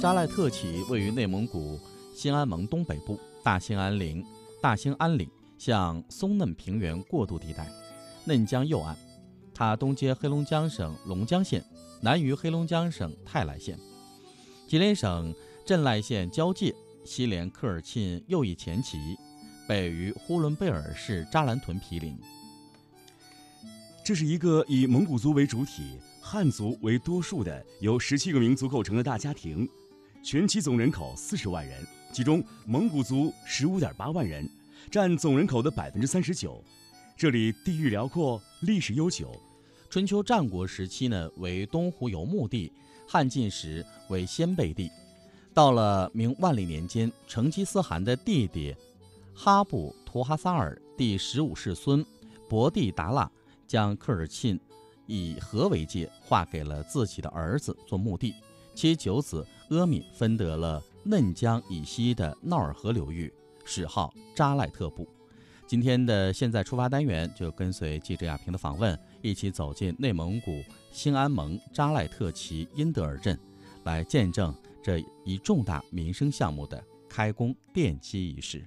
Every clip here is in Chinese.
扎赖特旗位于内蒙古兴安盟东北部大兴安岭大兴安岭向松嫩平原过渡地带，嫩江右岸。它东接黑龙江省龙江县，南与黑龙江省泰来县、吉林省镇赖县交界，西连科尔沁右翼前旗，北于呼伦贝尔市扎兰屯毗邻。这是一个以蒙古族为主体、汉族为多数的由十七个民族构成的大家庭，全旗总人口四十万人，其中蒙古族十五点八万人，占总人口的百分之三十九。这里地域辽阔，历史悠久。春秋战国时期呢为东湖游牧地，汉晋时为鲜卑地。到了明万历年间，成吉思汗的弟弟哈布图哈萨尔第十五世孙博地达腊。将科尔沁以河为界，划给了自己的儿子做墓地。其九子阿敏分得了嫩江以西的淖尔河流域，史号扎赖特部。今天的现在出发单元就跟随记者亚平的访问，一起走进内蒙古兴安盟扎赖特旗因德尔镇，来见证这一重大民生项目的开工奠基仪式。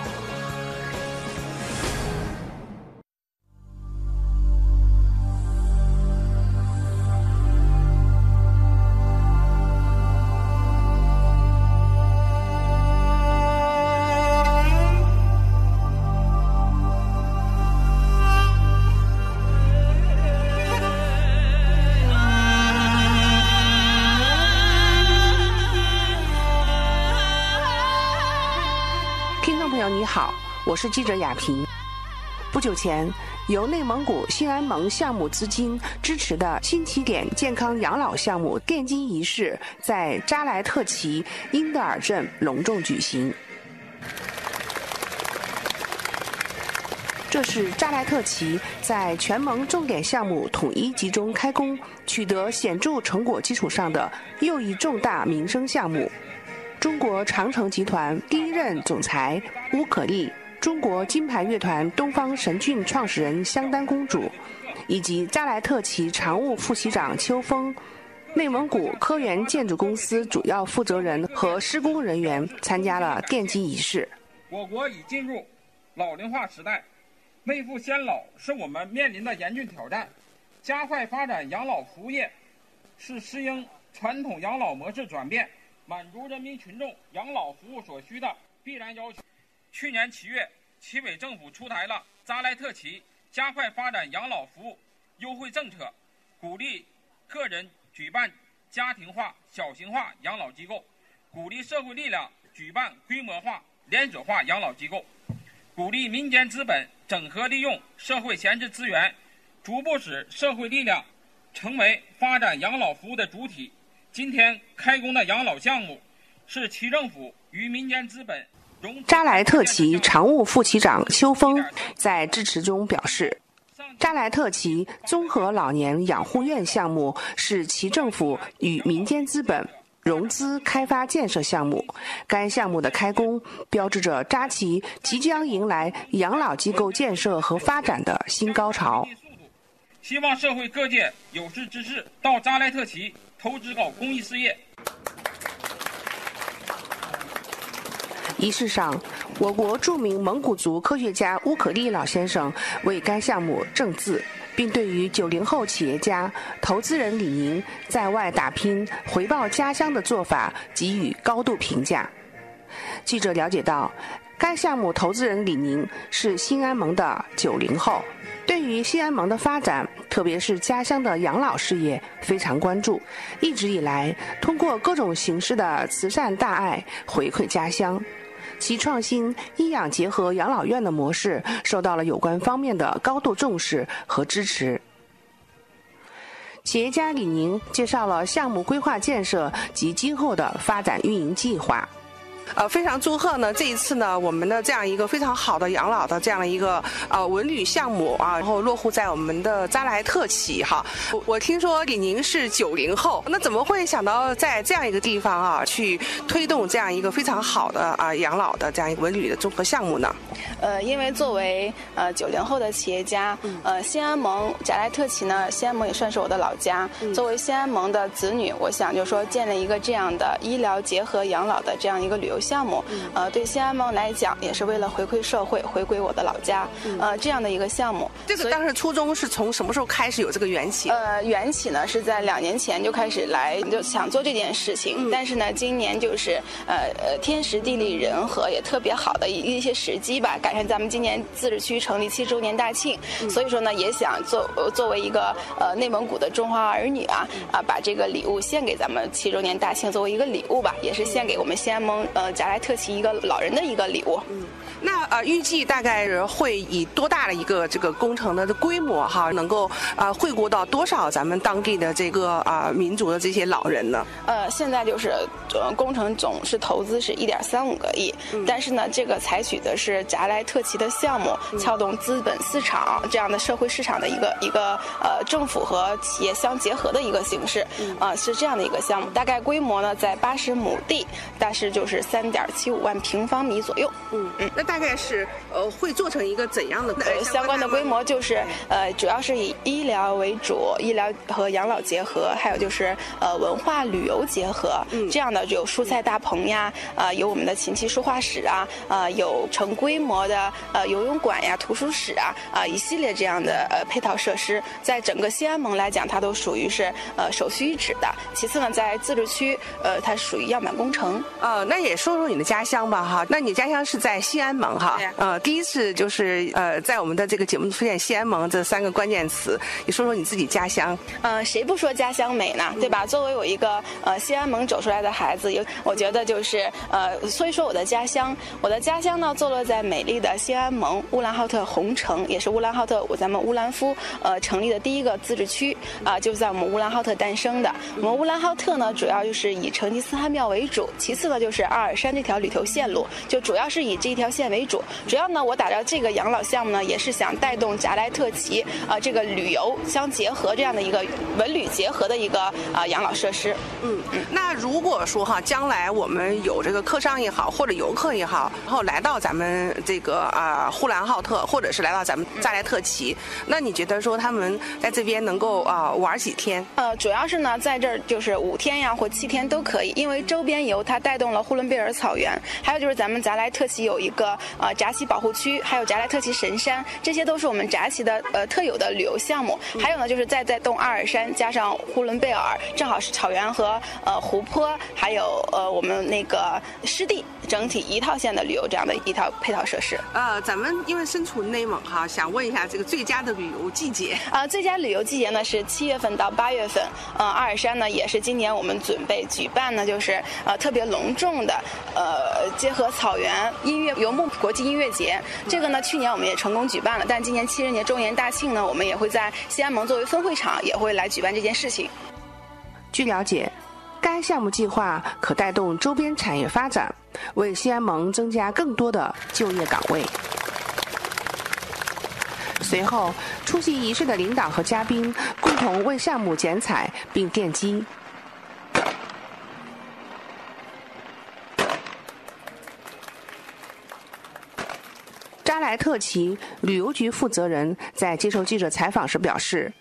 我是记者亚平。不久前，由内蒙古兴安盟项目资金支持的新起点健康养老项目奠基仪式在扎莱特旗因德尔镇隆重举行。这是扎莱特旗在全盟重点项目统一集中开工、取得显著成果基础上的又一重大民生项目。中国长城集团第一任总裁乌可丽、中国金牌乐团东方神骏创始人香丹公主，以及扎莱特旗常务副旗长邱峰、内蒙古科源建筑公司主要负责人和施工人员参加了奠基仪式。我国已进入老龄化时代，未富先老是我们面临的严峻挑战。加快发展养老服务业，是适应传统养老模式转变。满足人民群众养老服务所需的必然要求。去年七月，齐北政府出台了扎莱特旗加快发展养老服务优惠政策，鼓励个人举办家庭化、小型化养老机构，鼓励社会力量举办规模化、连锁化养老机构，鼓励民间资本整合利用社会闲置资源，逐步使社会力量成为发展养老服务的主体。今天开工的养老项目，是其政府与民间资本。扎莱特旗常务副旗长邱峰在致辞中表示，扎莱特旗综合老年养护院项目是其政府与民间资本融资开发建设项目。该项目的开工，标志着扎旗即将迎来养老机构建设和发展的新高潮。希望社会各界有识之士到扎莱特旗。投资搞公益事业。仪式上，我国著名蒙古族科学家乌可利老先生为该项目正字，并对于九零后企业家、投资人李宁在外打拼回报家乡的做法给予高度评价。记者了解到，该项目投资人李宁是兴安盟的九零后。对于兴安盟的发展，特别是家乡的养老事业，非常关注。一直以来，通过各种形式的慈善大爱回馈家乡，其创新医养结合养老院的模式受到了有关方面的高度重视和支持。企业家李宁介绍了项目规划建设及今后的发展运营计划。呃，非常祝贺呢，这一次呢，我们的这样一个非常好的养老的这样的一个呃文旅项目啊，然后落户在我们的扎莱特旗哈。我我听说李宁是九零后，那怎么会想到在这样一个地方啊，去推动这样一个非常好的啊养老的这样一个文旅的综合项目呢？呃，因为作为呃九零后的企业家，呃，新安盟扎莱特旗呢，新安盟也算是我的老家。作为新安盟的子女，我想就说建立一个这样的医疗结合养老的这样一个旅游项目，呃，对新安盟来讲也是为了回馈社会，回归我的老家，呃，这样的一个项目。这个当时初衷是从什么时候开始有这个缘起？呃，缘起呢是在两年前就开始来就想做这件事情，但是呢，今年就是呃呃天时地利人和也特别好的一一些时机吧。赶上咱们今年自治区成立七周年大庆，所以说呢，也想作作为一个呃内蒙古的中华儿女啊啊，把这个礼物献给咱们七周年大庆，作为一个礼物吧，也是献给我们西安盟呃贾莱特奇一个老人的一个礼物。嗯，那呃预计大概会以多大的一个这个工程的规模哈，能够啊惠顾到多少咱们当地的这个啊民族的这些老人呢？呃，现在就是呃工程总是投资是一点三五个亿，但是呢，这个采取的是贾莱。特奇的项目，撬动资本市场这样的社会市场的一个一个呃政府和企业相结合的一个形式，啊是这样的一个项目，大概规模呢在八十亩地，但是就是三点七五万平方米左右。嗯嗯，那大概是呃会做成一个怎样的相关的规模？就是呃主要是以医疗为主，医疗和养老结合，还有就是呃文化旅游结合，嗯这样的就有蔬菜大棚呀，啊有我们的琴棋书画室啊，啊有成规模。的呃游泳馆呀、图书室啊啊一系列这样的呃配套设施，在整个西安盟来讲，它都属于是呃首屈一指的。其次呢，在自治区，呃，它属于样板工程。呃，那也说说你的家乡吧哈。那你家乡是在西安盟哈？呃，第一次就是呃在我们的这个节目出现西安盟这三个关键词，你说说你自己家乡。呃，谁不说家乡美呢？对吧？作为我一个呃西安盟走出来的孩子，有我觉得就是呃，所以说我的家乡，我的家乡呢，坐落在美丽。的西安盟乌兰浩特红城，也是乌兰浩特咱们乌兰夫呃成立的第一个自治区啊，就在我们乌兰浩特诞生的。我们乌兰浩特呢，主要就是以成吉思汗庙为主，其次呢就是阿尔山这条旅游线路，就主要是以这一条线为主。主要呢，我打造这个养老项目呢，也是想带动贾莱特旗啊这个旅游相结合这样的一个文旅结合的一个啊养老设施。嗯嗯。那如果说哈，将来我们有这个客商也好，或者游客也好，然后来到咱们这个。啊，呼兰浩特，或者是来到咱们扎莱特旗，那你觉得说他们在这边能够啊玩几天？呃，主要是呢，在这儿就是五天呀或七天都可以，因为周边游它带动了呼伦贝尔草原，还有就是咱们扎莱特旗有一个呃扎旗保护区，还有扎莱特旗神山，这些都是我们扎旗的呃特有的旅游项目。还有呢，就是再在动阿尔山加上呼伦贝尔，正好是草原和呃湖泊，还有呃我们那个湿地，整体一套线的旅游这样的一套配套设施。呃，咱们因为身处内蒙哈，想问一下这个最佳的旅游季节啊？最佳旅游季节呢是七月份到八月份。呃，阿尔山呢也是今年我们准备举办呢，就是呃特别隆重的呃结合草原音乐游牧国际音乐节。这个呢去年我们也成功举办了，但今年七十年周年大庆呢，我们也会在西安盟作为分会场也会来举办这件事情。据了解，该项目计划可带动周边产业发展。为西安盟增加更多的就业岗位。随后，出席仪式的领导和嘉宾共同为项目剪彩并奠基。莱特旗旅游局负责人在接受记者采访时表示：“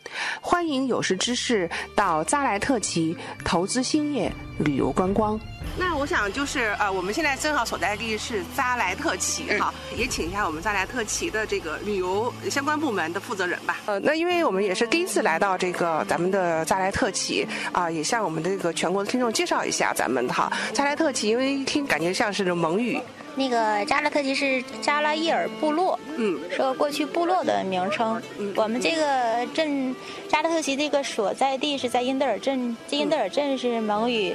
欢迎有识之士到扎莱特旗投资兴业、旅游观光。”那我想就是呃，我们现在正好所在地是扎莱特旗哈，也请一下我们扎莱特旗的这个旅游相关部门的负责人吧。呃，那因为我们也是第一次来到这个咱们的扎莱特旗啊，也向我们的这个全国的听众介绍一下咱们哈扎莱特旗，因为一听感觉像是蒙语。那个扎拉特旗是扎拉伊尔部落，嗯，是个过去部落的名称。嗯，我们这个镇扎拉特旗这个所在地是在因德尔镇，这因德尔镇是蒙语。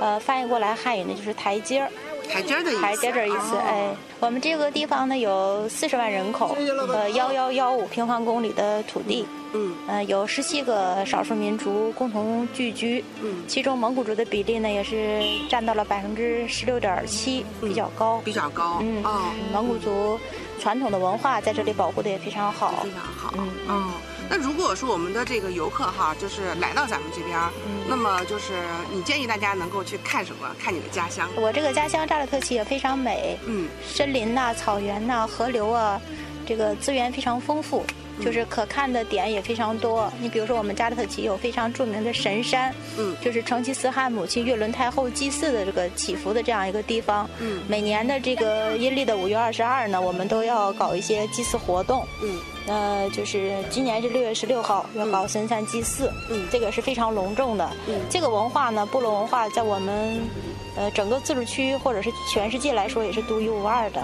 呃，翻译过来汉语呢就是台阶儿。台阶的意思。台阶的意思，哎，我们这个地方呢有四十万人口，呃，幺幺幺五平方公里的土地，嗯，呃，有十七个少数民族共同聚居，嗯，其中蒙古族的比例呢也是占到了百分之十六点七，比较高，比较高，嗯，蒙古族传统的文化在这里保护的也非常好，非常好，嗯。嗯。那如果说我们的这个游客哈，就是来到咱们这边，那么就是你建议大家能够去看什么？看你的家乡。我这个家乡扎勒特旗也非常美，嗯，森林呐、草原呐、河流啊，这个资源非常丰富。就是可看的点也非常多。你比如说，我们加勒特旗有非常著名的神山，嗯，就是成吉思汗母亲月伦太后祭祀的这个祈福的这样一个地方。嗯，每年的这个阴历的五月二十二呢，我们都要搞一些祭祀活动。嗯，呃，就是今年是六月十六号要搞神山祭祀。嗯，这个是非常隆重的。嗯，这个文化呢，部落文化在我们呃整个自治区或者是全世界来说也是独一无二的。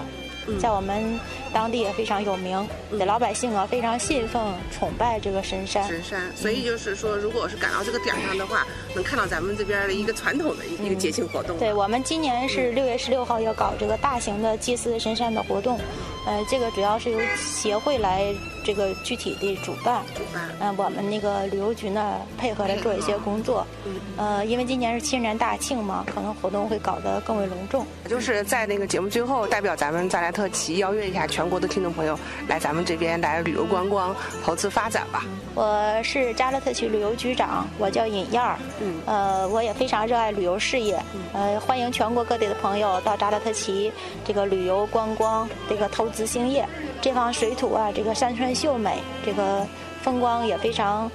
在我们当地也非常有名，的老百姓啊非常信奉崇拜这个神山。神山，所以就是说，如果是赶到这个点上的话，能看到咱们这边的一个传统的一个节庆活动。对我们今年是六月十六号要搞这个大型的祭祀神山的活动，呃，这个主要是由协会来这个具体的主办。主办。嗯，我们那个旅游局呢配合来做一些工作。嗯。呃，因为今年是千年大庆嘛，可能活动会搞得更为隆重。就是在那个节目最后，代表咱们扎莱特旗邀约一下全国的听众朋友来咱们这边来旅游观光、投资发展吧。我是扎勒特旗旅游局长，我叫尹燕儿。嗯。呃，我也非常热爱旅游事业。嗯。呃，欢迎全国各地的朋友到扎勒特旗这个旅游观光、这个投资兴业。这方水土啊，这个山川秀美，这个风光也非常，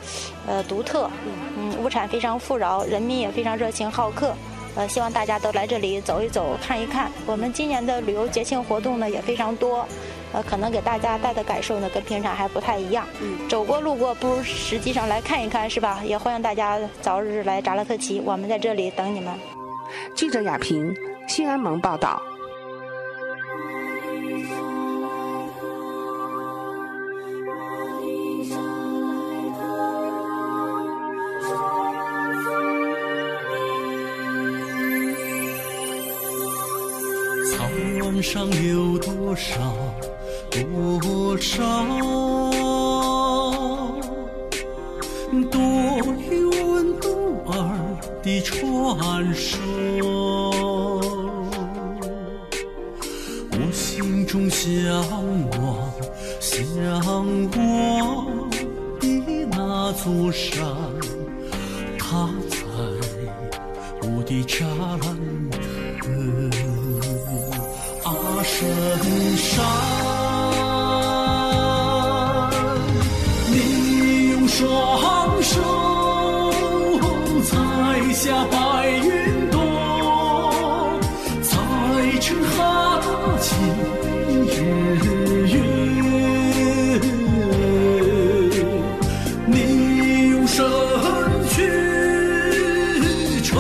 呃，独特。嗯。物产非常富饶，人民也非常热情好客。呃，希望大家都来这里走一走、看一看。我们今年的旅游节庆活动呢也非常多，呃，可能给大家带的感受呢跟平常还不太一样。嗯，走过路过不如实际上来看一看，是吧？也欢迎大家早日来扎拉特旗，我们在这里等你们。记者亚平，兴安盟报道。上有多少多少多余温度儿的传说，我心中向往向往的那座山，它在我的栅栏深山，你用双手采下白云朵，采成哈气日月。你用身躯撑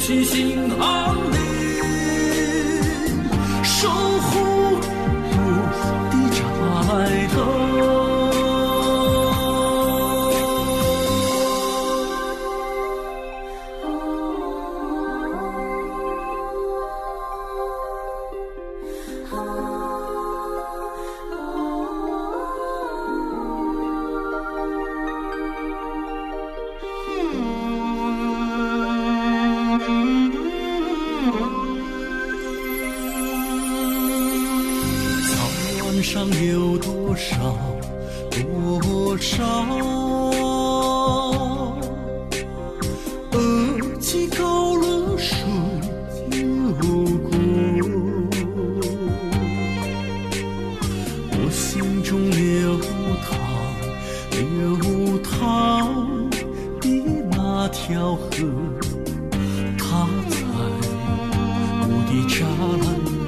起星上有多少多少额济高勒水流过，我心中流淌流淌的那条河，它在我的栅栏。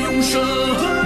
航。利用社会。